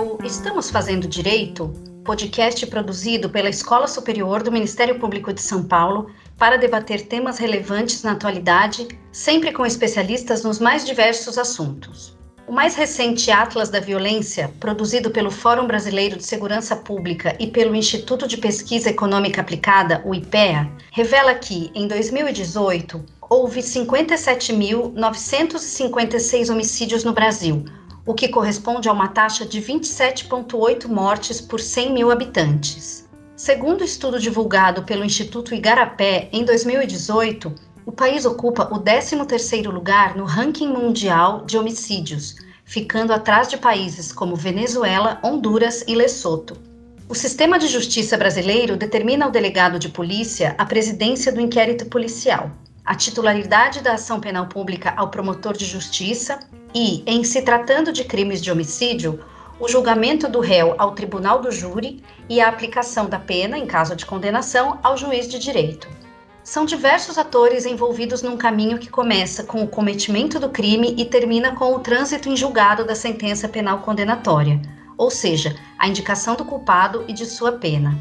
o Estamos Fazendo Direito, podcast produzido pela Escola Superior do Ministério Público de São Paulo para debater temas relevantes na atualidade, sempre com especialistas nos mais diversos assuntos. O mais recente Atlas da Violência, produzido pelo Fórum Brasileiro de Segurança Pública e pelo Instituto de Pesquisa Econômica Aplicada, o IPEA, revela que, em 2018, houve 57.956 homicídios no Brasil, o que corresponde a uma taxa de 27,8 mortes por 100 mil habitantes. Segundo o estudo divulgado pelo Instituto Igarapé em 2018, o país ocupa o 13º lugar no ranking mundial de homicídios, ficando atrás de países como Venezuela, Honduras e Lesoto. O sistema de justiça brasileiro determina ao delegado de polícia a presidência do inquérito policial a titularidade da ação penal pública ao promotor de justiça e, em se tratando de crimes de homicídio, o julgamento do réu ao tribunal do júri e a aplicação da pena, em caso de condenação, ao juiz de direito. São diversos atores envolvidos num caminho que começa com o cometimento do crime e termina com o trânsito em julgado da sentença penal condenatória, ou seja, a indicação do culpado e de sua pena.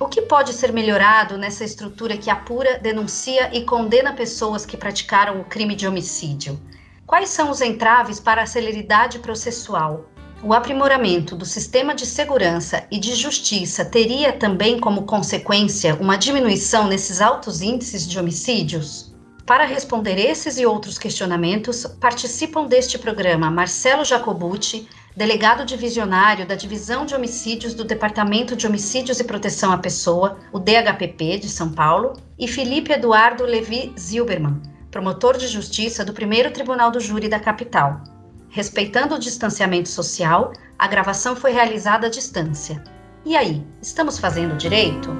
O que pode ser melhorado nessa estrutura que apura, denuncia e condena pessoas que praticaram o crime de homicídio? Quais são os entraves para a celeridade processual? O aprimoramento do sistema de segurança e de justiça teria também como consequência uma diminuição nesses altos índices de homicídios? Para responder esses e outros questionamentos, participam deste programa Marcelo Jacobucci, delegado divisionário da Divisão de Homicídios do Departamento de Homicídios e Proteção à Pessoa, o DHPP de São Paulo, e Felipe Eduardo Levi Zilberman, promotor de justiça do primeiro Tribunal do Júri da capital. Respeitando o distanciamento social, a gravação foi realizada à distância. E aí, estamos fazendo direito?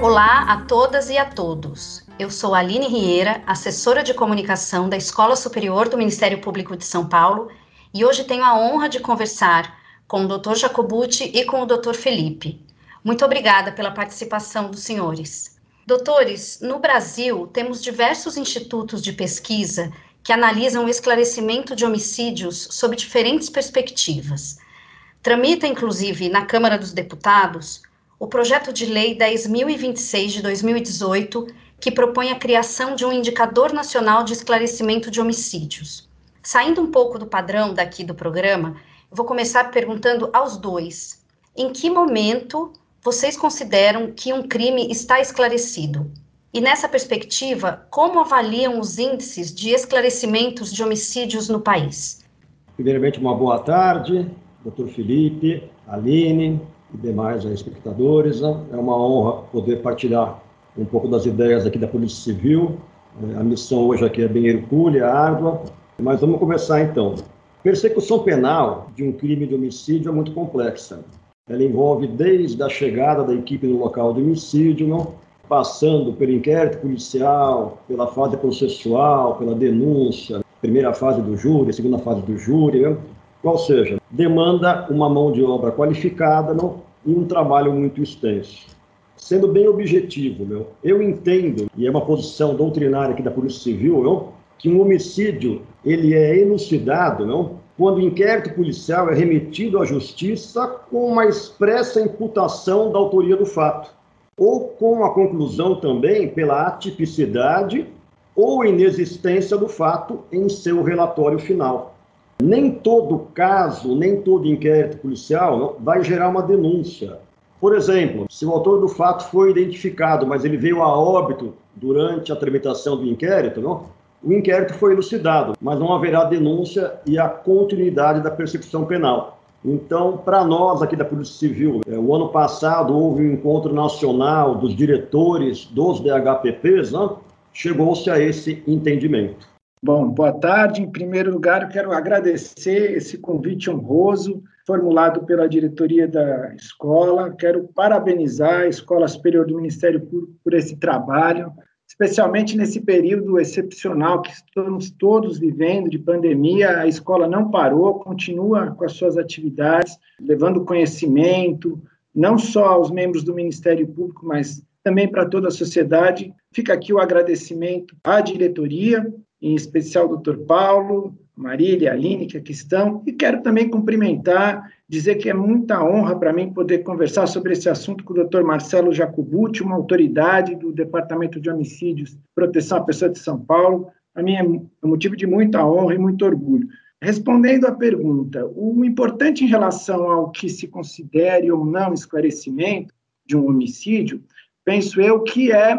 Olá a todas e a todos. Eu sou Aline Rieira, assessora de comunicação da Escola Superior do Ministério Público de São Paulo, e hoje tenho a honra de conversar com o Dr. Jacobucci e com o Dr. Felipe. Muito obrigada pela participação dos senhores. Doutores, no Brasil temos diversos institutos de pesquisa que analisam o esclarecimento de homicídios sob diferentes perspectivas. Tramita, inclusive, na Câmara dos Deputados o projeto de lei 10.026 de 2018 que propõe a criação de um indicador nacional de esclarecimento de homicídios. Saindo um pouco do padrão daqui do programa, vou começar perguntando aos dois: em que momento vocês consideram que um crime está esclarecido? E nessa perspectiva, como avaliam os índices de esclarecimentos de homicídios no país? Primeiramente, uma boa tarde, doutor Felipe, Aline e demais espectadores. É uma honra poder partilhar um pouco das ideias aqui da Polícia Civil. É, a missão hoje aqui é bem hercúlea, árdua, mas vamos começar então. Persecução penal de um crime de homicídio é muito complexa. Ela envolve desde a chegada da equipe no local do homicídio, não? passando pelo inquérito policial, pela fase processual, pela denúncia, primeira fase do júri, segunda fase do júri, não? ou seja, demanda uma mão de obra qualificada não? e um trabalho muito extenso sendo bem objetivo, meu, eu entendo, e é uma posição doutrinária aqui da Polícia Civil, meu, que um homicídio ele é elucidado meu, quando o inquérito policial é remetido à justiça com uma expressa imputação da autoria do fato, ou com a conclusão também pela atipicidade ou inexistência do fato em seu relatório final. Nem todo caso, nem todo inquérito policial vai gerar uma denúncia. Por exemplo, se o autor do fato foi identificado, mas ele veio a óbito durante a tramitação do inquérito, não? O inquérito foi elucidado, mas não haverá denúncia e a continuidade da persecução penal. Então, para nós aqui da Polícia Civil, é, o ano passado houve um encontro nacional dos diretores dos DHPPs, chegou-se a esse entendimento. Bom, boa tarde. Em primeiro lugar, eu quero agradecer esse convite honroso formulado pela diretoria da escola. Quero parabenizar a Escola Superior do Ministério Público por esse trabalho, especialmente nesse período excepcional que estamos todos vivendo de pandemia. A escola não parou, continua com as suas atividades, levando conhecimento, não só aos membros do Ministério Público, mas também para toda a sociedade. Fica aqui o agradecimento à diretoria em especial o Dr. Paulo, Marília, Aline, que aqui estão, e quero também cumprimentar, dizer que é muita honra para mim poder conversar sobre esse assunto com o Dr. Marcelo Jacobucci, uma autoridade do Departamento de Homicídios Proteção à Pessoa de São Paulo. Para mim é motivo de muita honra e muito orgulho. Respondendo à pergunta, o importante em relação ao que se considere ou não esclarecimento de um homicídio, penso eu que é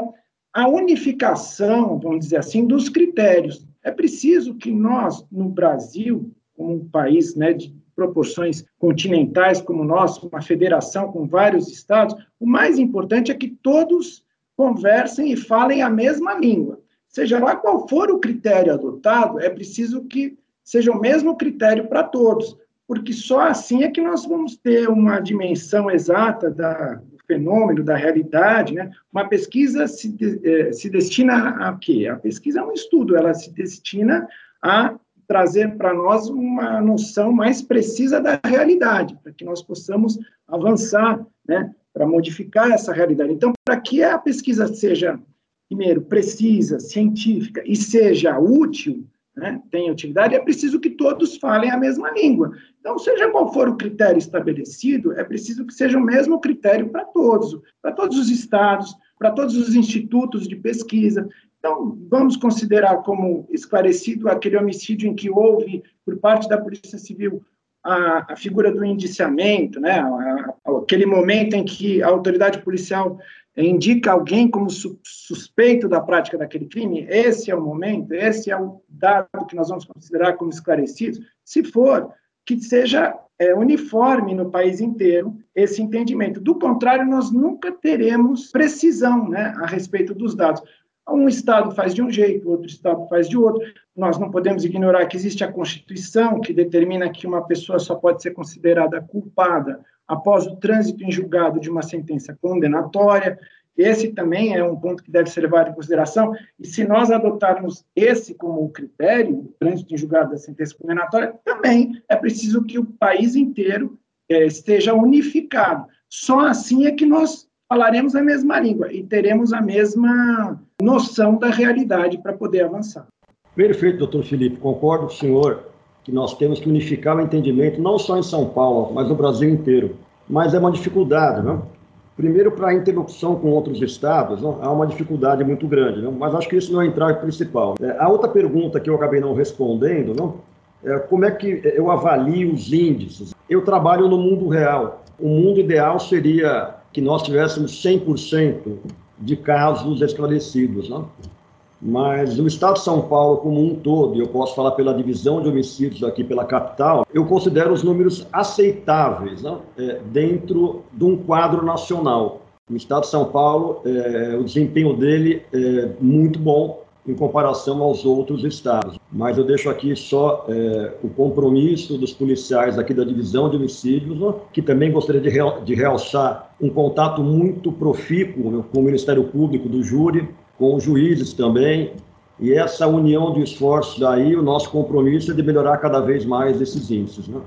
a unificação, vamos dizer assim, dos critérios. É preciso que nós, no Brasil, como um país né, de proporções continentais como o nosso, uma federação com vários estados, o mais importante é que todos conversem e falem a mesma língua. Seja lá qual for o critério adotado, é preciso que seja o mesmo critério para todos, porque só assim é que nós vamos ter uma dimensão exata da, fenômeno, da realidade. Né? Uma pesquisa se, eh, se destina a quê? A pesquisa é um estudo, ela se destina a trazer para nós uma noção mais precisa da realidade, para que nós possamos avançar, né, para modificar essa realidade. Então, para que a pesquisa seja, primeiro, precisa, científica e seja útil, né, tem utilidade, é preciso que todos falem a mesma língua. Então, seja qual for o critério estabelecido, é preciso que seja o mesmo critério para todos, para todos os estados, para todos os institutos de pesquisa. Então, vamos considerar como esclarecido aquele homicídio em que houve, por parte da Polícia Civil, a, a figura do indiciamento, né, a, a, aquele momento em que a autoridade policial indica alguém como su suspeito da prática daquele crime, esse é o momento, esse é o dado que nós vamos considerar como esclarecido. Se for, que seja é, uniforme no país inteiro esse entendimento. Do contrário, nós nunca teremos precisão né, a respeito dos dados. Um Estado faz de um jeito, outro Estado faz de outro. Nós não podemos ignorar que existe a Constituição, que determina que uma pessoa só pode ser considerada culpada após o trânsito em julgado de uma sentença condenatória. Esse também é um ponto que deve ser levado em consideração. E se nós adotarmos esse como critério, o trânsito em julgado da sentença condenatória, também é preciso que o país inteiro é, esteja unificado. Só assim é que nós falaremos a mesma língua e teremos a mesma noção da realidade para poder avançar. Perfeito, doutor Felipe. Concordo com o senhor que nós temos que unificar o entendimento, não só em São Paulo, mas no Brasil inteiro. Mas é uma dificuldade, não? Primeiro, para a interlocução com outros estados, não? há uma dificuldade muito grande, não? mas acho que isso não é o entrave principal. É, a outra pergunta que eu acabei não respondendo, não? É, como é que eu avalio os índices? Eu trabalho no mundo real. O mundo ideal seria que nós tivéssemos 100% de casos esclarecidos, não? Mas no estado de São Paulo como um todo, e eu posso falar pela divisão de homicídios aqui pela capital, eu considero os números aceitáveis é, dentro de um quadro nacional. No estado de São Paulo, é, o desempenho dele é muito bom em comparação aos outros estados. Mas eu deixo aqui só é, o compromisso dos policiais aqui da divisão de homicídios, que também gostaria de, real, de realçar um contato muito profícuo né, com o Ministério Público do júri, com os juízes também, e essa união de esforços aí, o nosso compromisso é de melhorar cada vez mais esses índices. Né?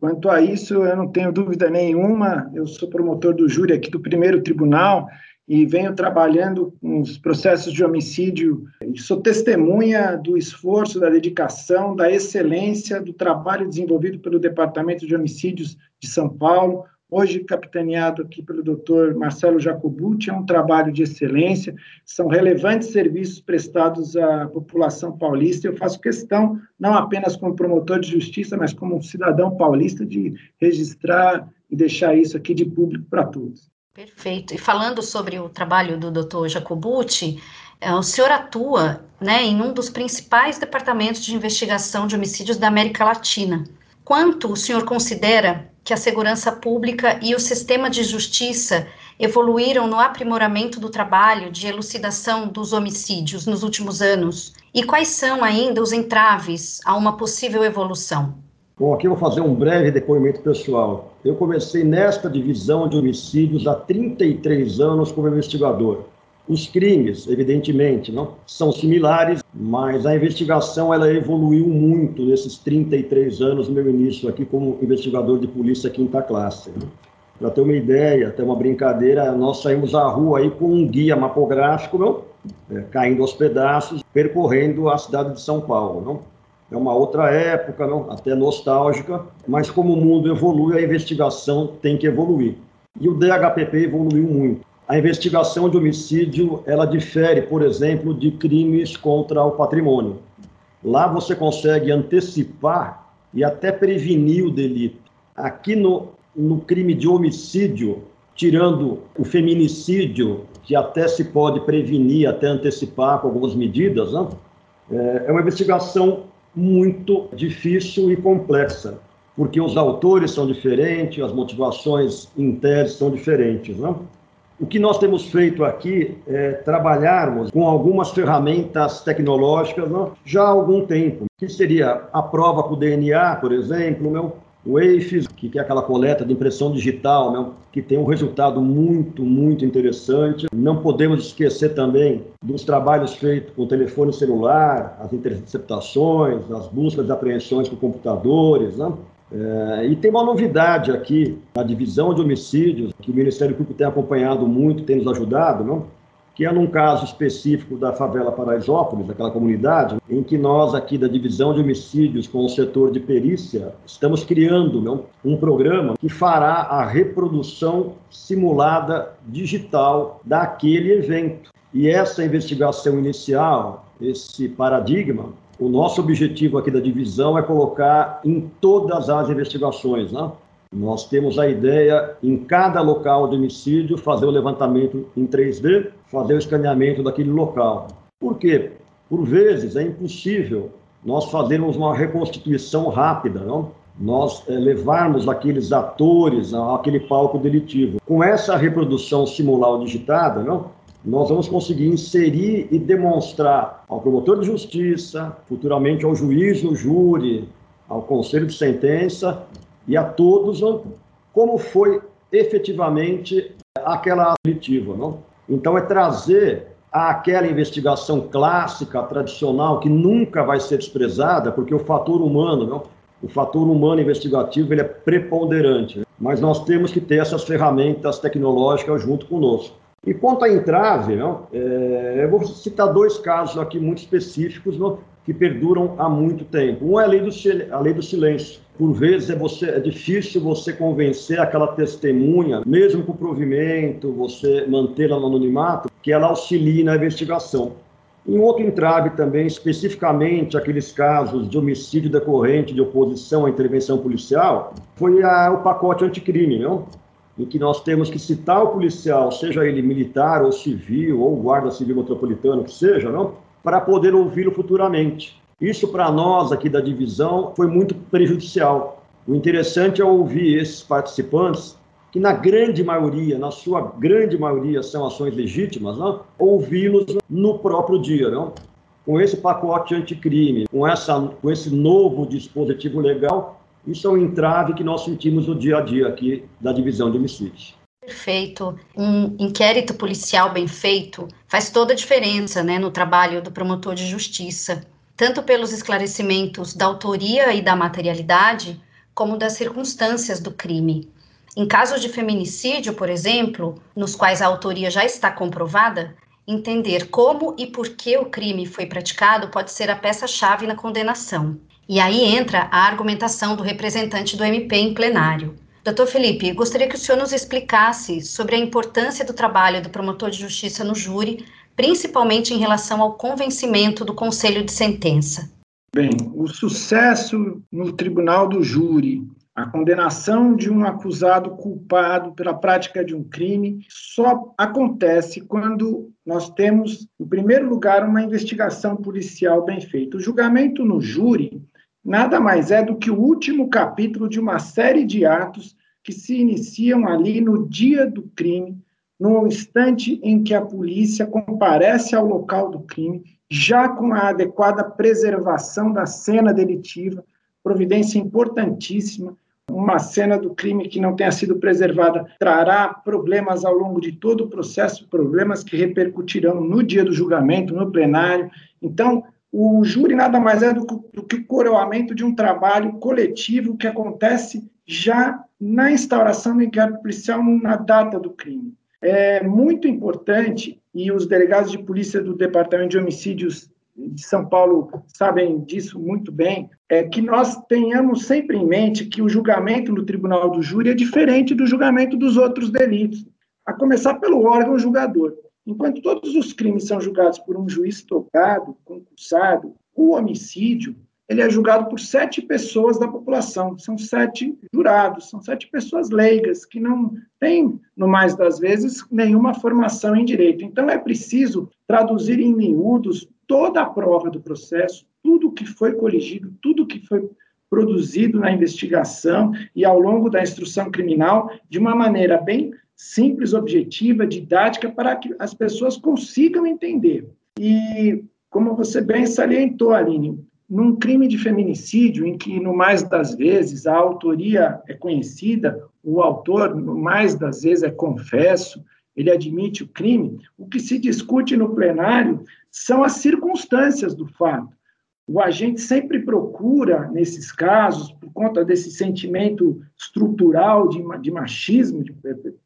Quanto a isso, eu não tenho dúvida nenhuma, eu sou promotor do júri aqui do primeiro tribunal, e venho trabalhando com os processos de homicídio sou testemunha do esforço, da dedicação, da excelência do trabalho desenvolvido pelo Departamento de Homicídios de São Paulo, hoje capitaneado aqui pelo Dr. Marcelo Jacobucci, é um trabalho de excelência, são relevantes serviços prestados à população paulista. Eu faço questão, não apenas como promotor de justiça, mas como cidadão paulista, de registrar e deixar isso aqui de público para todos. Perfeito. E falando sobre o trabalho do Dr. Jacobucci, é, o senhor atua né, em um dos principais departamentos de investigação de homicídios da América Latina. Quanto o senhor considera que a segurança pública e o sistema de justiça evoluíram no aprimoramento do trabalho de elucidação dos homicídios nos últimos anos? E quais são ainda os entraves a uma possível evolução? Bom, aqui eu vou fazer um breve depoimento pessoal. Eu comecei nesta divisão de homicídios há 33 anos como investigador. Os crimes, evidentemente, não são similares, mas a investigação ela evoluiu muito nesses 33 anos, meu início aqui como investigador de polícia quinta classe. Para ter uma ideia, ter uma brincadeira, nós saímos à rua aí com um guia mapográfico, não? É, caindo aos pedaços, percorrendo a cidade de São Paulo. Não? É uma outra época, não? até nostálgica, mas como o mundo evolui, a investigação tem que evoluir. E o DHPP evoluiu muito. A investigação de homicídio, ela difere, por exemplo, de crimes contra o patrimônio. Lá você consegue antecipar e até prevenir o delito. Aqui no, no crime de homicídio, tirando o feminicídio, que até se pode prevenir, até antecipar com algumas medidas, né? é uma investigação muito difícil e complexa, porque os autores são diferentes, as motivações internas são diferentes. Né? O que nós temos feito aqui é trabalharmos com algumas ferramentas tecnológicas né, já há algum tempo, que seria a prova com o DNA, por exemplo, meu, o EIFES, que é aquela coleta de impressão digital, né, que tem um resultado muito, muito interessante. Não podemos esquecer também dos trabalhos feitos com o telefone celular, as interceptações, as buscas e apreensões com computadores. Né? É, e tem uma novidade aqui na divisão de homicídios, que o Ministério Público tem acompanhado muito, tem nos ajudado, não? que é num caso específico da favela Paraisópolis, daquela comunidade, em que nós aqui da divisão de homicídios com o setor de perícia estamos criando não, um programa que fará a reprodução simulada digital daquele evento. E essa investigação inicial, esse paradigma, o nosso objetivo aqui da divisão é colocar em todas as investigações, né? Nós temos a ideia, em cada local de homicídio, fazer o levantamento em 3D, fazer o escaneamento daquele local. Por quê? Por vezes é impossível nós fazermos uma reconstituição rápida, não? nós é, levarmos aqueles atores àquele palco delitivo. Com essa reprodução simular digitada, não? Nós vamos conseguir inserir e demonstrar ao promotor de justiça, futuramente ao juiz no júri, ao conselho de sentença, e a todos como foi efetivamente aquela delitiva. Não? Então, é trazer aquela investigação clássica, tradicional, que nunca vai ser desprezada, porque o fator humano, não? o fator humano investigativo ele é preponderante. Mas nós temos que ter essas ferramentas tecnológicas junto conosco. E quanto à entrave, não, é, eu vou citar dois casos aqui muito específicos não, que perduram há muito tempo. Um é a lei do, a lei do silêncio. Por vezes é, você, é difícil você convencer aquela testemunha, mesmo com provimento, você mantê-la no anonimato, que ela auxilie na investigação. Em outro entrave também, especificamente aqueles casos de homicídio decorrente de oposição à intervenção policial, foi a, o pacote anticrime, não? Em que nós temos que citar o policial, seja ele militar ou civil, ou guarda civil metropolitano, que seja, não? para poder ouvi-lo futuramente. Isso, para nós aqui da divisão, foi muito prejudicial. O interessante é ouvir esses participantes, que na grande maioria, na sua grande maioria, são ações legítimas, ouvi-los no próprio dia. Não? Com esse pacote anticrime, com, essa, com esse novo dispositivo legal, isso é um entrave que nós sentimos no dia a dia aqui da divisão de homicídios. Perfeito. Um inquérito policial bem feito faz toda a diferença né, no trabalho do promotor de justiça, tanto pelos esclarecimentos da autoria e da materialidade, como das circunstâncias do crime. Em casos de feminicídio, por exemplo, nos quais a autoria já está comprovada, entender como e por que o crime foi praticado pode ser a peça-chave na condenação. E aí entra a argumentação do representante do MP em plenário. Doutor Felipe, gostaria que o senhor nos explicasse sobre a importância do trabalho do promotor de justiça no júri, principalmente em relação ao convencimento do conselho de sentença. Bem, o sucesso no tribunal do júri, a condenação de um acusado culpado pela prática de um crime, só acontece quando nós temos, em primeiro lugar, uma investigação policial bem feita. O julgamento no júri nada mais é do que o último capítulo de uma série de atos que se iniciam ali no dia do crime, no instante em que a polícia comparece ao local do crime, já com a adequada preservação da cena delitiva, providência importantíssima. Uma cena do crime que não tenha sido preservada trará problemas ao longo de todo o processo, problemas que repercutirão no dia do julgamento, no plenário. Então, o júri nada mais é do que, do que o coroamento de um trabalho coletivo que acontece já na instauração do inquérito policial na data do crime. É muito importante, e os delegados de polícia do Departamento de Homicídios de São Paulo sabem disso muito bem, é que nós tenhamos sempre em mente que o julgamento no tribunal do júri é diferente do julgamento dos outros delitos, a começar pelo órgão julgador. Enquanto todos os crimes são julgados por um juiz tocado, concursado, o homicídio ele é julgado por sete pessoas da população, são sete jurados, são sete pessoas leigas, que não têm, no mais das vezes, nenhuma formação em direito. Então, é preciso traduzir em miúdos toda a prova do processo, tudo que foi coligido, tudo que foi produzido na investigação e ao longo da instrução criminal, de uma maneira bem simples, objetiva, didática, para que as pessoas consigam entender. E, como você bem salientou, Aline, num crime de feminicídio, em que, no mais das vezes, a autoria é conhecida, o autor, no mais das vezes, é confesso, ele admite o crime, o que se discute no plenário são as circunstâncias do fato. O agente sempre procura, nesses casos, por conta desse sentimento estrutural de, de machismo, de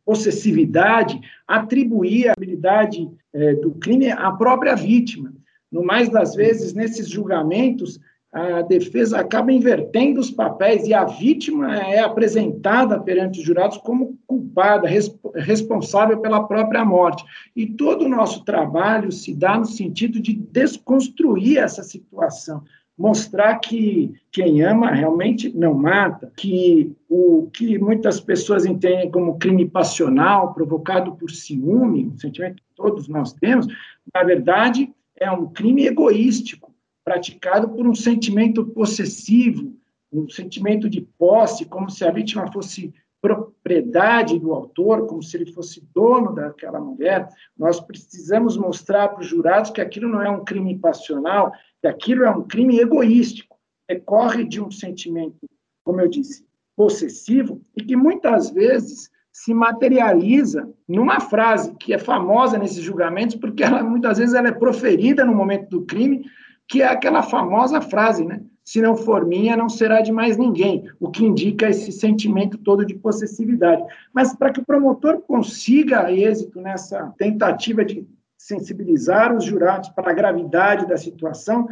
possessividade, atribuir a habilidade é, do crime à própria vítima. No mais das vezes, nesses julgamentos, a defesa acaba invertendo os papéis e a vítima é apresentada perante os jurados como culpada, responsável pela própria morte. E todo o nosso trabalho se dá no sentido de desconstruir essa situação, mostrar que quem ama realmente não mata, que o que muitas pessoas entendem como crime passional, provocado por ciúme, um sentimento que todos nós temos, na verdade, é um crime egoístico, praticado por um sentimento possessivo, um sentimento de posse, como se a vítima fosse propriedade do autor, como se ele fosse dono daquela mulher. Nós precisamos mostrar para os jurados que aquilo não é um crime passional, que aquilo é um crime egoístico, decorre de um sentimento, como eu disse, possessivo e que muitas vezes se materializa numa frase que é famosa nesses julgamentos, porque ela muitas vezes ela é proferida no momento do crime, que é aquela famosa frase, né? Se não for minha, não será de mais ninguém, o que indica esse sentimento todo de possessividade. Mas para que o promotor consiga êxito nessa tentativa de sensibilizar os jurados para a gravidade da situação,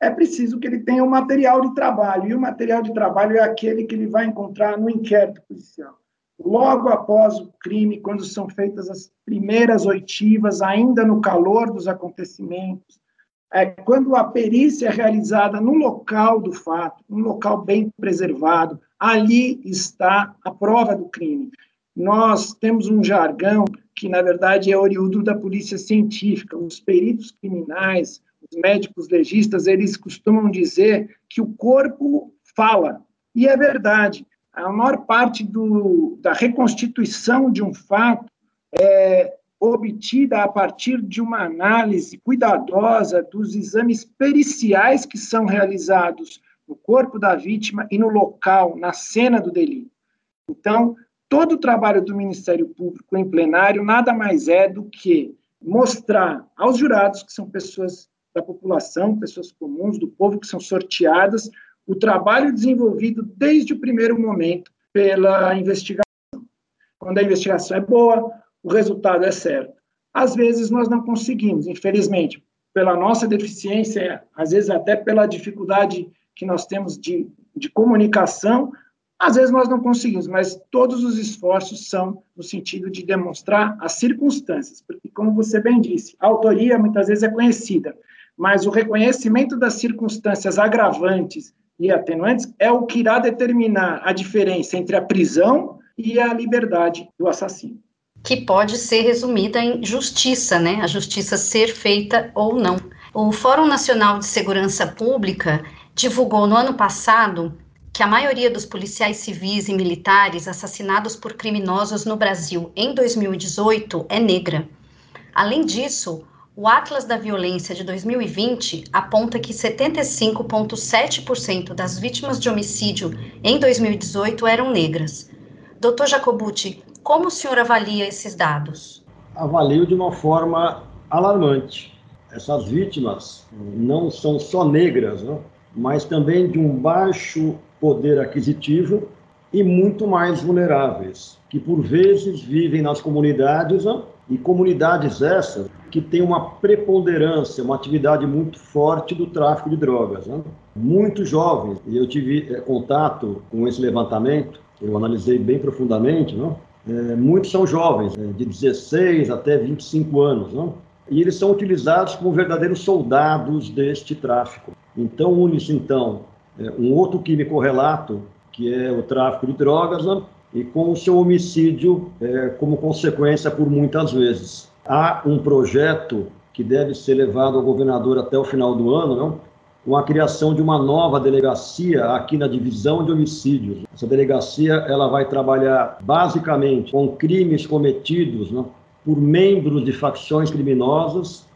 é preciso que ele tenha um material de trabalho, e o material de trabalho é aquele que ele vai encontrar no inquérito policial logo após o crime, quando são feitas as primeiras oitivas, ainda no calor dos acontecimentos, é, quando a perícia é realizada no local do fato, um local bem preservado, ali está a prova do crime. Nós temos um jargão que, na verdade, é oriundo da polícia científica. Os peritos criminais, os médicos legistas, eles costumam dizer que o corpo fala. E é verdade a maior parte do, da reconstituição de um fato é obtida a partir de uma análise cuidadosa dos exames periciais que são realizados no corpo da vítima e no local, na cena do delito. Então, todo o trabalho do Ministério Público em plenário nada mais é do que mostrar aos jurados, que são pessoas da população, pessoas comuns, do povo, que são sorteadas, o trabalho desenvolvido desde o primeiro momento pela investigação. Quando a investigação é boa, o resultado é certo. Às vezes nós não conseguimos, infelizmente, pela nossa deficiência, às vezes até pela dificuldade que nós temos de, de comunicação, às vezes nós não conseguimos, mas todos os esforços são no sentido de demonstrar as circunstâncias, porque, como você bem disse, a autoria muitas vezes é conhecida, mas o reconhecimento das circunstâncias agravantes e atenuantes é o que irá determinar a diferença entre a prisão e a liberdade do assassino. Que pode ser resumida em justiça, né? A justiça ser feita ou não. O Fórum Nacional de Segurança Pública divulgou no ano passado que a maioria dos policiais civis e militares assassinados por criminosos no Brasil em 2018 é negra. Além disso, o Atlas da Violência de 2020 aponta que 75,7% das vítimas de homicídio em 2018 eram negras. Doutor Jacobucci, como o senhor avalia esses dados? Avalio de uma forma alarmante. Essas vítimas não são só negras, não? mas também de um baixo poder aquisitivo e muito mais vulneráveis, que por vezes vivem nas comunidades e comunidades essas que têm uma preponderância, uma atividade muito forte do tráfico de drogas. Né? Muito jovens, e eu tive é, contato com esse levantamento, eu analisei bem profundamente, não? É, muitos são jovens, é, de 16 até 25 anos, não? e eles são utilizados como verdadeiros soldados deste tráfico. Então, une-se, então, é, um outro crime correlato, que é o tráfico de drogas, não? e com o seu homicídio é, como consequência por muitas vezes. Há um projeto que deve ser levado ao governador até o final do ano, não? Com a criação de uma nova delegacia aqui na divisão de homicídios. Essa delegacia ela vai trabalhar basicamente com crimes cometidos não? por membros de facções criminosas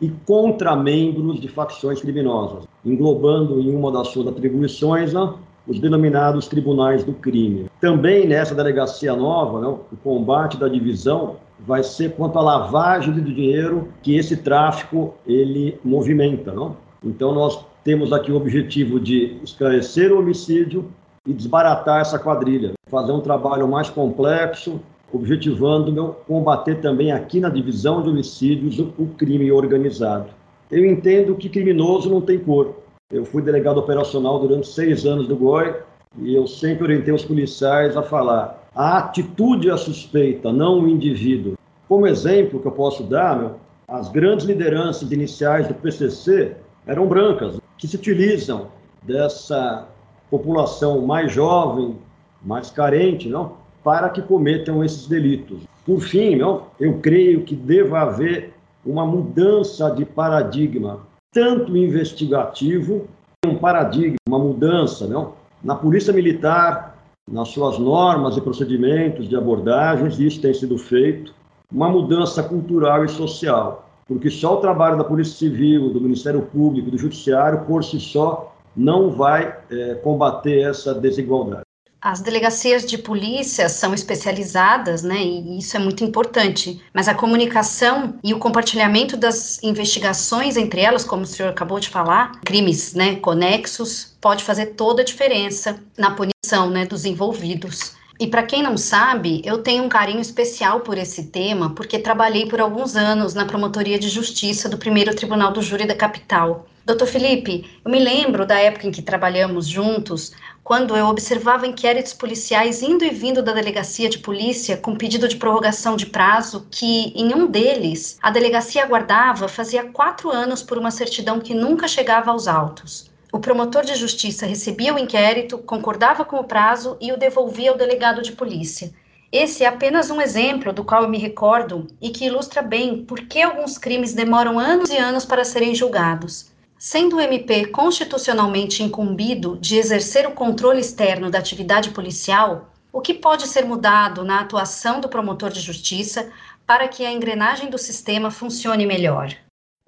e contra membros de facções criminosas, englobando em uma das suas atribuições não? os denominados tribunais do crime. Também nessa delegacia nova, né, o combate da divisão vai ser quanto à lavagem de dinheiro que esse tráfico ele movimenta, não? Então nós temos aqui o objetivo de esclarecer o homicídio e desbaratar essa quadrilha, fazer um trabalho mais complexo, objetivando combater também aqui na divisão de homicídios o, o crime organizado. Eu entendo que criminoso não tem cor. Eu fui delegado operacional durante seis anos do GOI e eu sempre orientei os policiais a falar a atitude é suspeita, não o indivíduo. Como exemplo que eu posso dar, meu, as grandes lideranças iniciais do PCC eram brancas, que se utilizam dessa população mais jovem, mais carente, não, para que cometam esses delitos. Por fim, não, eu creio que deva haver uma mudança de paradigma tanto investigativo, um paradigma, uma mudança, não? Na polícia militar, nas suas normas e procedimentos de abordagens, isso tem sido feito, uma mudança cultural e social, porque só o trabalho da Polícia Civil, do Ministério Público, do Judiciário, por si só, não vai é, combater essa desigualdade. As delegacias de polícia são especializadas, né, e isso é muito importante, mas a comunicação e o compartilhamento das investigações entre elas, como o senhor acabou de falar, crimes, né, conexos, pode fazer toda a diferença na punição, né, dos envolvidos. E para quem não sabe, eu tenho um carinho especial por esse tema, porque trabalhei por alguns anos na Promotoria de Justiça do Primeiro Tribunal do Júri da Capital. Doutor Felipe, eu me lembro da época em que trabalhamos juntos, quando eu observava inquéritos policiais indo e vindo da delegacia de polícia com pedido de prorrogação de prazo, que em um deles a delegacia aguardava fazia quatro anos por uma certidão que nunca chegava aos autos. O promotor de justiça recebia o inquérito, concordava com o prazo e o devolvia ao delegado de polícia. Esse é apenas um exemplo do qual eu me recordo e que ilustra bem por que alguns crimes demoram anos e anos para serem julgados. Sendo o MP constitucionalmente incumbido de exercer o controle externo da atividade policial, o que pode ser mudado na atuação do promotor de justiça para que a engrenagem do sistema funcione melhor?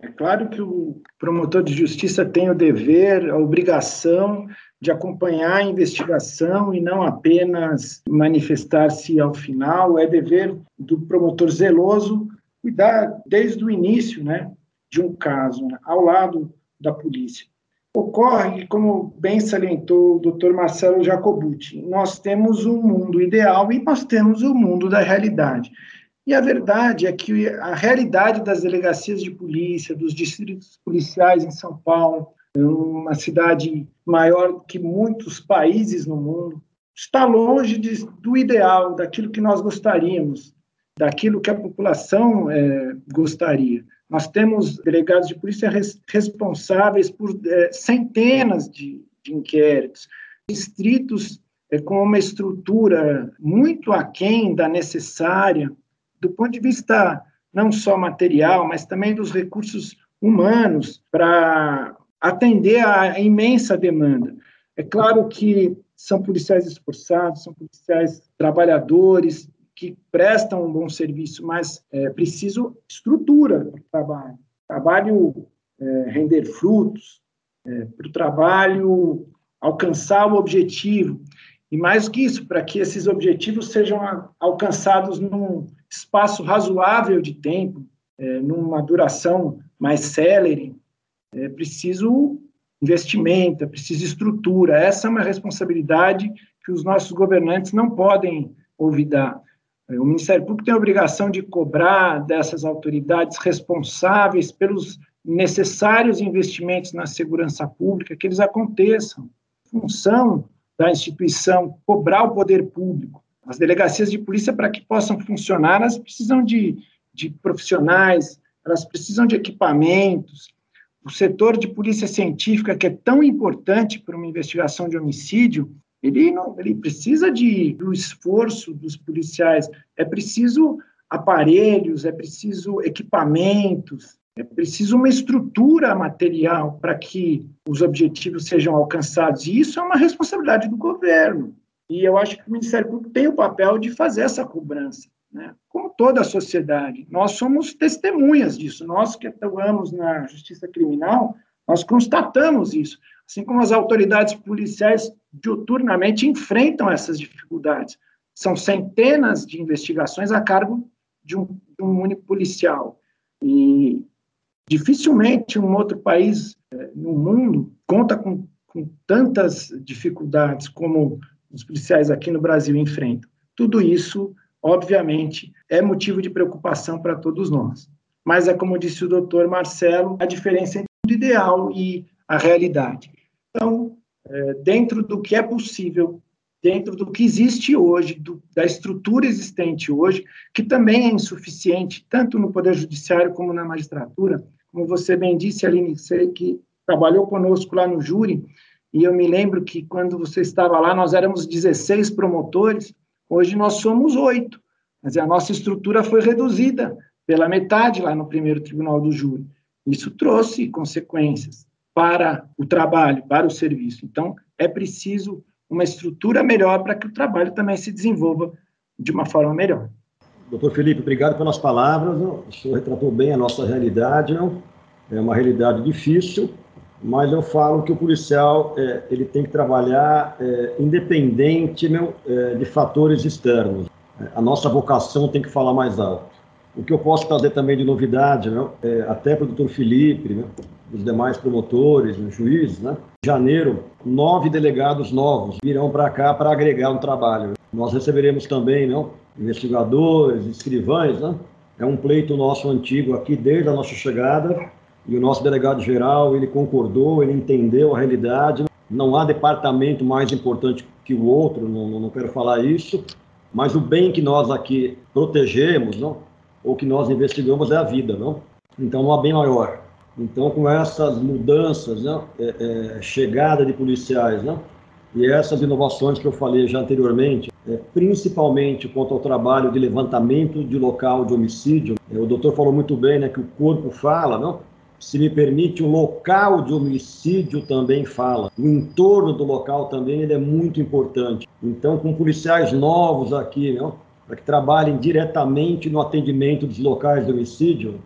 É claro que o promotor de justiça tem o dever, a obrigação de acompanhar a investigação e não apenas manifestar-se ao final. É dever do promotor zeloso cuidar desde o início né, de um caso, né, ao lado da polícia. Ocorre, como bem salientou o Dr. Marcelo Jacobucci, nós temos um mundo ideal e nós temos o um mundo da realidade. E a verdade é que a realidade das delegacias de polícia, dos distritos policiais em São Paulo, uma cidade maior que muitos países no mundo, está longe de, do ideal, daquilo que nós gostaríamos, daquilo que a população é, gostaria. Nós temos delegados de polícia res, responsáveis por é, centenas de, de, inquéritos, distritos é, com uma estrutura muito aquém da necessária, do ponto de vista não só material, mas também dos recursos humanos para atender à imensa demanda. É claro que são policiais esforçados, são policiais trabalhadores, que prestam um bom serviço, mas é preciso estrutura para o trabalho. Trabalho é, render frutos, é, para o trabalho alcançar o objetivo. E mais que isso, para que esses objetivos sejam alcançados num espaço razoável de tempo, é, numa duração mais célere, é preciso investimento, é preciso estrutura. Essa é uma responsabilidade que os nossos governantes não podem olvidar. O Ministério Público tem a obrigação de cobrar dessas autoridades responsáveis pelos necessários investimentos na segurança pública que eles aconteçam. Função da instituição cobrar o poder público. As delegacias de polícia, para que possam funcionar, elas precisam de, de profissionais, elas precisam de equipamentos. O setor de polícia científica, que é tão importante para uma investigação de homicídio, ele, não, ele precisa de, do esforço dos policiais, é preciso aparelhos, é preciso equipamentos, é preciso uma estrutura material para que os objetivos sejam alcançados. E isso é uma responsabilidade do governo. E eu acho que o Ministério Público tem o papel de fazer essa cobrança, né? como toda a sociedade. Nós somos testemunhas disso. Nós que atuamos na justiça criminal, nós constatamos isso. Assim como as autoridades policiais diuturnamente enfrentam essas dificuldades. São centenas de investigações a cargo de um, de um único policial. E dificilmente um outro país eh, no mundo conta com, com tantas dificuldades como os policiais aqui no Brasil enfrentam. Tudo isso, obviamente, é motivo de preocupação para todos nós. Mas é como disse o doutor Marcelo, a diferença entre o ideal e a realidade. Então, é, dentro do que é possível, dentro do que existe hoje, do, da estrutura existente hoje, que também é insuficiente, tanto no Poder Judiciário como na magistratura, como você bem disse, Aline, você que trabalhou conosco lá no júri, e eu me lembro que quando você estava lá, nós éramos 16 promotores, hoje nós somos oito. Mas a nossa estrutura foi reduzida pela metade lá no primeiro tribunal do júri. Isso trouxe consequências para o trabalho, para o serviço. Então, é preciso uma estrutura melhor para que o trabalho também se desenvolva de uma forma melhor. Doutor Felipe, obrigado pelas palavras. O senhor retratou bem a nossa realidade. É uma realidade difícil, mas eu falo que o policial é, ele tem que trabalhar é, independente meu, é, de fatores externos. A nossa vocação tem que falar mais alto. O que eu posso trazer também de novidade, meu, é, até para o doutor Felipe, meu, os demais promotores, os juízes, né? Em janeiro, nove delegados novos virão para cá para agregar um trabalho. Nós receberemos também, não, investigadores, escrivães, né? É um pleito nosso antigo aqui desde a nossa chegada e o nosso delegado geral ele concordou, ele entendeu a realidade. Não há departamento mais importante que o outro, não, não quero falar isso, mas o bem que nós aqui protegemos, não, ou que nós investigamos é a vida, não. Então não há bem maior. Então com essas mudanças, não, é, é, chegada de policiais, não, e essas inovações que eu falei já anteriormente, é, principalmente quanto ao trabalho de levantamento de local de homicídio, é, o doutor falou muito bem, né, que o corpo fala, não? Se me permite, o local de homicídio também fala. O entorno do local também ele é muito importante. Então, com policiais novos aqui, não? para que trabalhem diretamente no atendimento dos locais de homicídio,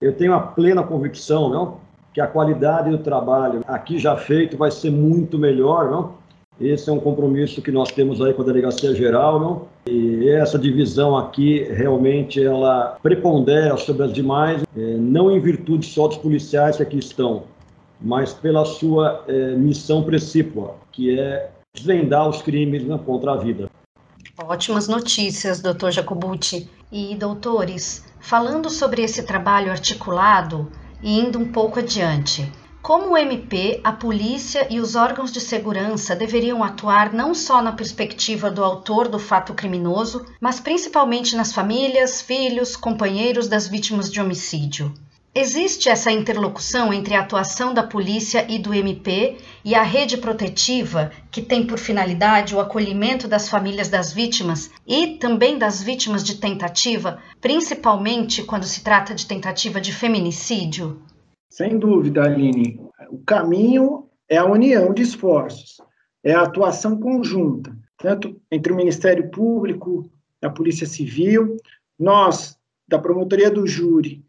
eu tenho a plena convicção não? que a qualidade do trabalho aqui já feito vai ser muito melhor, não? Esse é um compromisso que nós temos aí com a Delegacia Geral, não? E essa divisão aqui realmente ela prepondera sobre as demais, é, não em virtude só dos policiais que aqui estão, mas pela sua é, missão precípua, que é desvendar os crimes né, contra a vida. Ótimas notícias, doutor Jacobucci. E, doutores, falando sobre esse trabalho articulado e indo um pouco adiante, como o MP, a polícia e os órgãos de segurança deveriam atuar não só na perspectiva do autor do fato criminoso, mas principalmente nas famílias, filhos, companheiros das vítimas de homicídio? Existe essa interlocução entre a atuação da polícia e do MP e a rede protetiva, que tem por finalidade o acolhimento das famílias das vítimas e também das vítimas de tentativa, principalmente quando se trata de tentativa de feminicídio? Sem dúvida, Aline. O caminho é a união de esforços, é a atuação conjunta, tanto entre o Ministério Público, a Polícia Civil, nós, da Promotoria do Júri,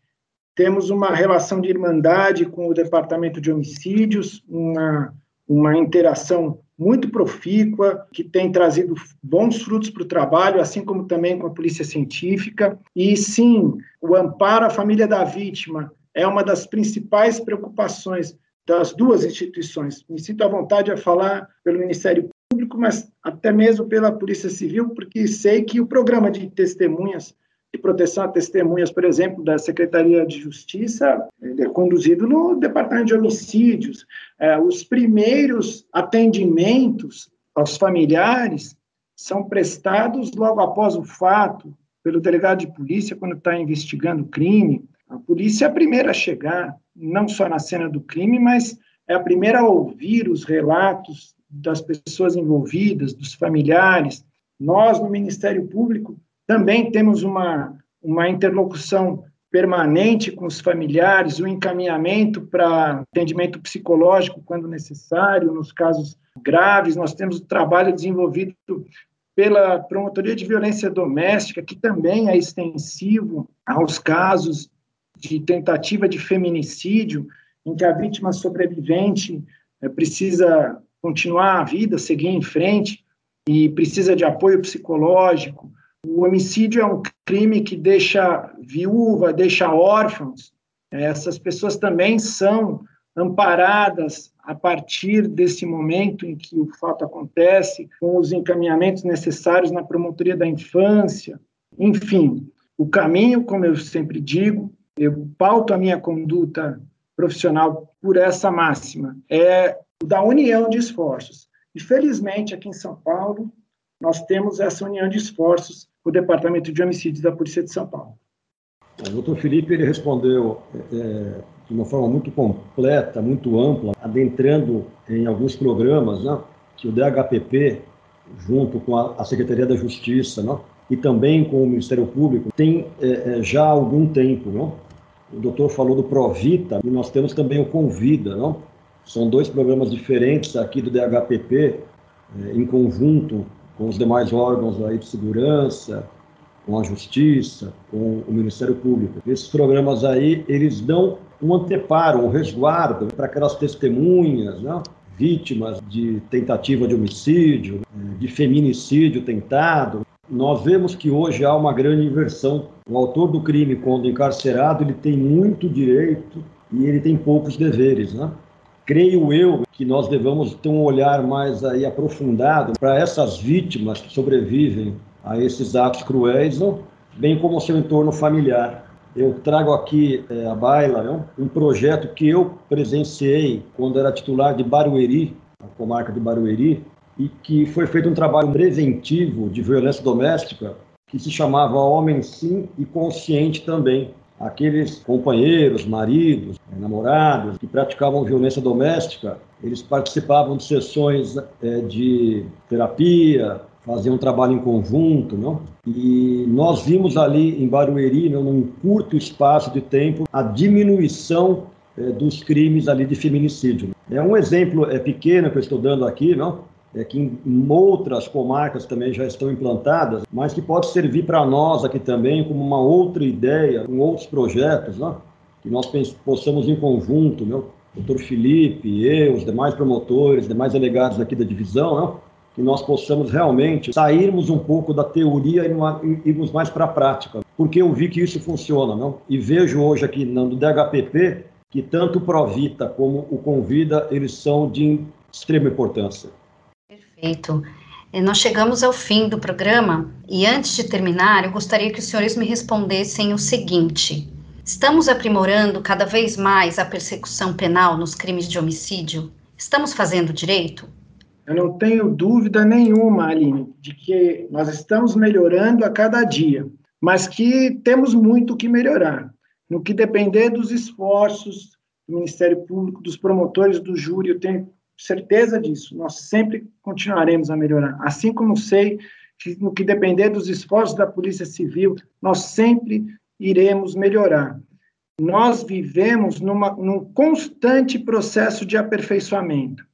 temos uma relação de irmandade com o Departamento de Homicídios, uma, uma interação muito profícua, que tem trazido bons frutos para o trabalho, assim como também com a Polícia Científica. E sim, o amparo à família da vítima é uma das principais preocupações das duas instituições. Me sinto à vontade a falar pelo Ministério Público, mas até mesmo pela Polícia Civil, porque sei que o programa de testemunhas, de proteção a testemunhas, por exemplo, da Secretaria de Justiça, é conduzido no Departamento de Homicídios. É, os primeiros atendimentos aos familiares são prestados logo após o fato, pelo delegado de polícia, quando está investigando o crime. A polícia é a primeira a chegar, não só na cena do crime, mas é a primeira a ouvir os relatos das pessoas envolvidas, dos familiares. Nós, no Ministério Público, também temos uma, uma interlocução permanente com os familiares, o encaminhamento para atendimento psicológico quando necessário, nos casos graves. Nós temos o trabalho desenvolvido pela Promotoria de Violência Doméstica, que também é extensivo aos casos de tentativa de feminicídio, em que a vítima sobrevivente é, precisa continuar a vida, seguir em frente e precisa de apoio psicológico. O homicídio é um crime que deixa viúva, deixa órfãos. Essas pessoas também são amparadas a partir desse momento em que o fato acontece, com os encaminhamentos necessários na promotoria da infância. Enfim, o caminho, como eu sempre digo, eu pauto a minha conduta profissional por essa máxima, é da união de esforços. E, felizmente, aqui em São Paulo, nós temos essa união de esforços com o Departamento de Homicídios da Polícia de São Paulo. O doutor Felipe ele respondeu é, de uma forma muito completa, muito ampla, adentrando em alguns programas né, que o DHPP, junto com a, Secretaria da Justiça né, e também com o Ministério Público, tem é, é já há algum tempo. Né. O doutor falou do Provita e nós temos também o Convida. Não? São dois programas diferentes aqui do DHPP, é, em conjunto com os demais órgãos aí de segurança, com a Justiça, com o Ministério Público. Esses programas aí, eles dão um anteparo, um resguardo para aquelas testemunhas, né? vítimas de tentativa de homicídio, de feminicídio tentado. Nós vemos que hoje há uma grande inversão. O autor do crime, quando encarcerado, ele tem muito direito e ele tem poucos deveres, né? Creio eu que nós devemos ter um olhar mais aí aprofundado para essas vítimas que sobrevivem a esses atos cruéis, bem como o seu entorno familiar. Eu trago aqui é, a baila né, um projeto que eu presenciei quando era titular de Barueri, a comarca de Barueri, e que foi feito um trabalho preventivo de violência doméstica que se chamava Homem Sim e Consciente também aqueles companheiros, maridos, namorados que praticavam violência doméstica, eles participavam de sessões é, de terapia, faziam um trabalho em conjunto, não? E nós vimos ali em Barueri, não, num curto espaço de tempo, a diminuição é, dos crimes ali de feminicídio. É um exemplo é pequeno que eu estou dando aqui, não? É, que em outras comarcas também já estão implantadas, mas que pode servir para nós aqui também como uma outra ideia, com outros projetos, né? que nós possamos em conjunto, meu, doutor Felipe, eu, os demais promotores, demais delegados aqui da divisão, né? que nós possamos realmente sairmos um pouco da teoria e irmos mais para a prática, porque eu vi que isso funciona, não? e vejo hoje aqui no DHPP que tanto o Provita como o Convida, eles são de extrema importância. Perfeito. É, nós chegamos ao fim do programa e antes de terminar, eu gostaria que os senhores me respondessem o seguinte: estamos aprimorando cada vez mais a persecução penal nos crimes de homicídio? Estamos fazendo direito? Eu não tenho dúvida nenhuma, Aline, de que nós estamos melhorando a cada dia, mas que temos muito que melhorar. No que depender dos esforços do Ministério Público, dos promotores do júri, eu tenho certeza disso. Nós sempre continuaremos a melhorar. Assim como sei que no que depender dos esforços da Polícia Civil, nós sempre iremos melhorar. Nós vivemos numa, num constante processo de aperfeiçoamento.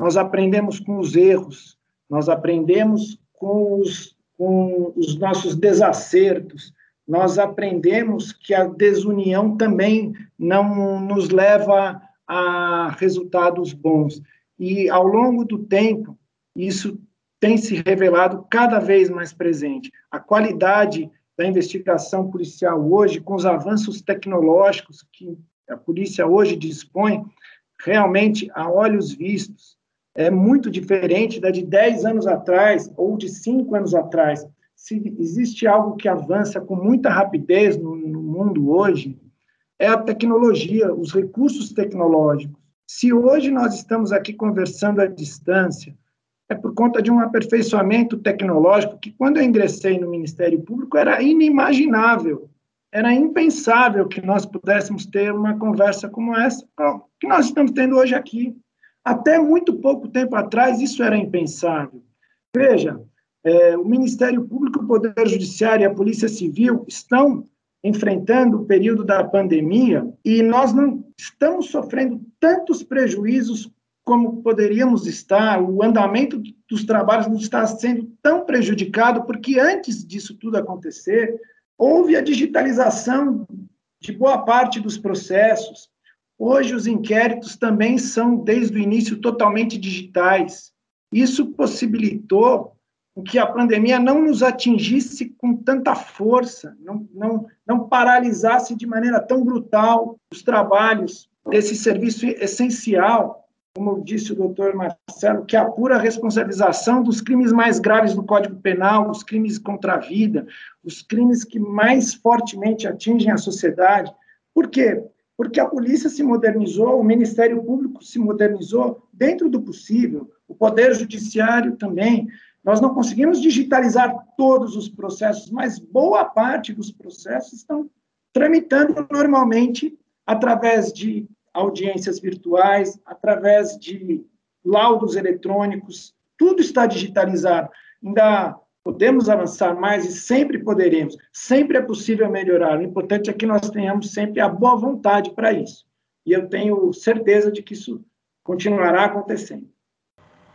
Nós aprendemos com os erros, nós aprendemos com os, com os nossos desacertos, nós aprendemos que a desunião também não nos leva a resultados bons. E ao longo do tempo, isso tem se revelado cada vez mais presente. A qualidade da investigação policial hoje, com os avanços tecnológicos que a polícia hoje dispõe, realmente, a olhos vistos, é muito diferente da de 10 anos atrás ou de 5 anos atrás. Se existe algo que avança com muita rapidez no, no mundo hoje, é a tecnologia, os recursos tecnológicos. Se hoje nós estamos aqui conversando à distância, é por conta de um aperfeiçoamento tecnológico que, quando eu ingressei no Ministério Público, era inimaginável, era impensável que nós pudéssemos ter uma conversa como essa, que nós estamos tendo hoje aqui. Até muito pouco tempo atrás, isso era impensável. Veja, é, o Ministério Público, o Poder Judiciário e a Polícia Civil estão enfrentando o período da pandemia e nós não estamos sofrendo tantos prejuízos como poderíamos estar, o andamento dos trabalhos não está sendo tão prejudicado, porque antes disso tudo acontecer, houve a digitalização de boa parte dos processos, Hoje, os inquéritos também são, desde o início, totalmente digitais. Isso possibilitou que a pandemia não nos atingisse com tanta força, não, não, não paralisasse de maneira tão brutal os trabalhos desse serviço essencial, como disse o doutor Marcelo, que apura a responsabilização dos crimes mais graves do Código Penal, os crimes contra a vida, os crimes que mais fortemente atingem a sociedade. Por quê? porque a polícia se modernizou, o Ministério Público se modernizou dentro do possível, o Poder Judiciário também. Nós não conseguimos digitalizar todos os processos, mas boa parte dos processos estão tramitando normalmente através de audiências virtuais, através de laudos eletrônicos, tudo está digitalizado. Ainda Podemos avançar mais e sempre poderemos, sempre é possível melhorar. O importante é que nós tenhamos sempre a boa vontade para isso. E eu tenho certeza de que isso continuará acontecendo.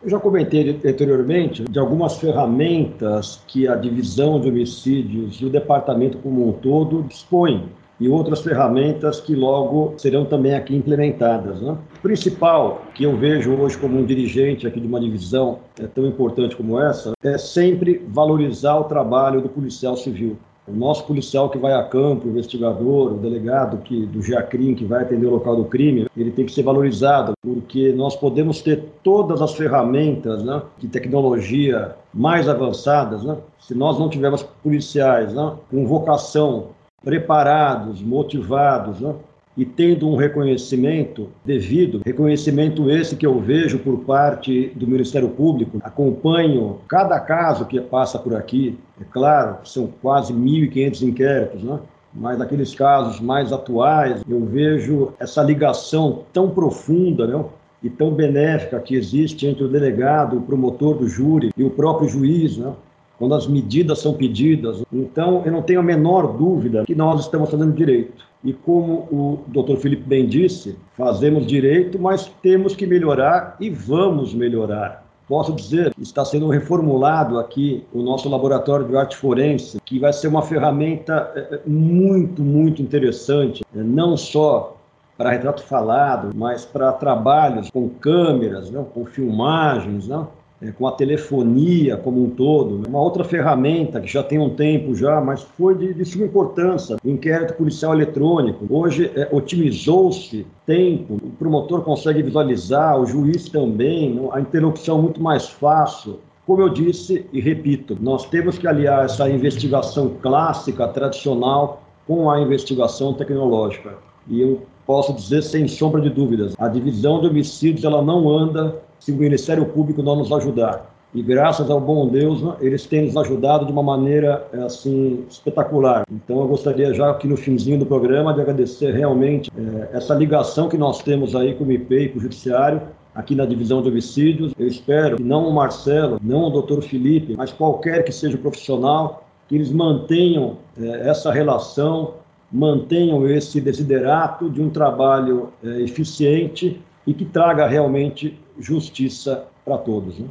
Eu já comentei anteriormente de algumas ferramentas que a divisão de homicídios e o departamento como um todo dispõem e outras ferramentas que logo serão também aqui implementadas. Né? O principal que eu vejo hoje como um dirigente aqui de uma divisão é tão importante como essa é sempre valorizar o trabalho do policial civil. O nosso policial que vai a campo, o investigador, o delegado que, do GEACRIM que vai atender o local do crime, ele tem que ser valorizado, porque nós podemos ter todas as ferramentas né, de tecnologia mais avançadas, né, se nós não tivermos policiais né, com vocação preparados, motivados, né? E tendo um reconhecimento devido, reconhecimento esse que eu vejo por parte do Ministério Público, acompanho cada caso que passa por aqui, é claro, são quase 1.500 inquéritos, né? mas naqueles casos mais atuais, eu vejo essa ligação tão profunda, né? e tão benéfica que existe entre o delegado, o promotor do júri e o próprio juiz, né? quando as medidas são pedidas. Então, eu não tenho a menor dúvida que nós estamos fazendo direito. E como o Dr. Felipe bem disse, fazemos direito, mas temos que melhorar e vamos melhorar. Posso dizer, está sendo reformulado aqui o nosso laboratório de arte forense, que vai ser uma ferramenta é, é, muito, muito interessante, é, não só para retrato falado, mas para trabalhos com câmeras, não, com filmagens, não, é, com a telefonia como um todo. Né? Uma outra ferramenta que já tem um tempo já, mas foi de, de suma importância, inquérito policial eletrônico. Hoje é, otimizou-se tempo, o promotor consegue visualizar, o juiz também, a interlocução muito mais fácil. Como eu disse e repito, nós temos que aliar essa investigação clássica, tradicional, com a investigação tecnológica. E eu posso dizer sem sombra de dúvidas, a divisão de homicídios ela não anda se o Ministério Público não nos ajudar. E graças ao bom Deus, né, eles têm nos ajudado de uma maneira assim espetacular. Então eu gostaria já aqui no finzinho do programa de agradecer realmente é, essa ligação que nós temos aí com o IP e com o Judiciário, aqui na divisão de homicídios. Eu espero que não o Marcelo, não o doutor Felipe, mas qualquer que seja o profissional, que eles mantenham é, essa relação, mantenham esse desiderato de um trabalho é, eficiente e que traga realmente justiça para todos. Né?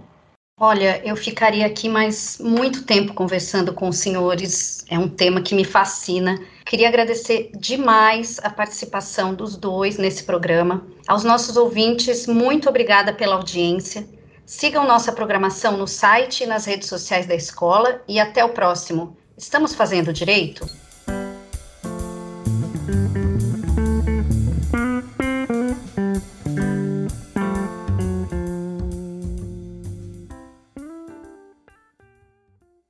Olha, eu ficaria aqui mais muito tempo conversando com os senhores, é um tema que me fascina. Queria agradecer demais a participação dos dois nesse programa. Aos nossos ouvintes, muito obrigada pela audiência. Sigam nossa programação no site e nas redes sociais da escola e até o próximo. Estamos fazendo direito?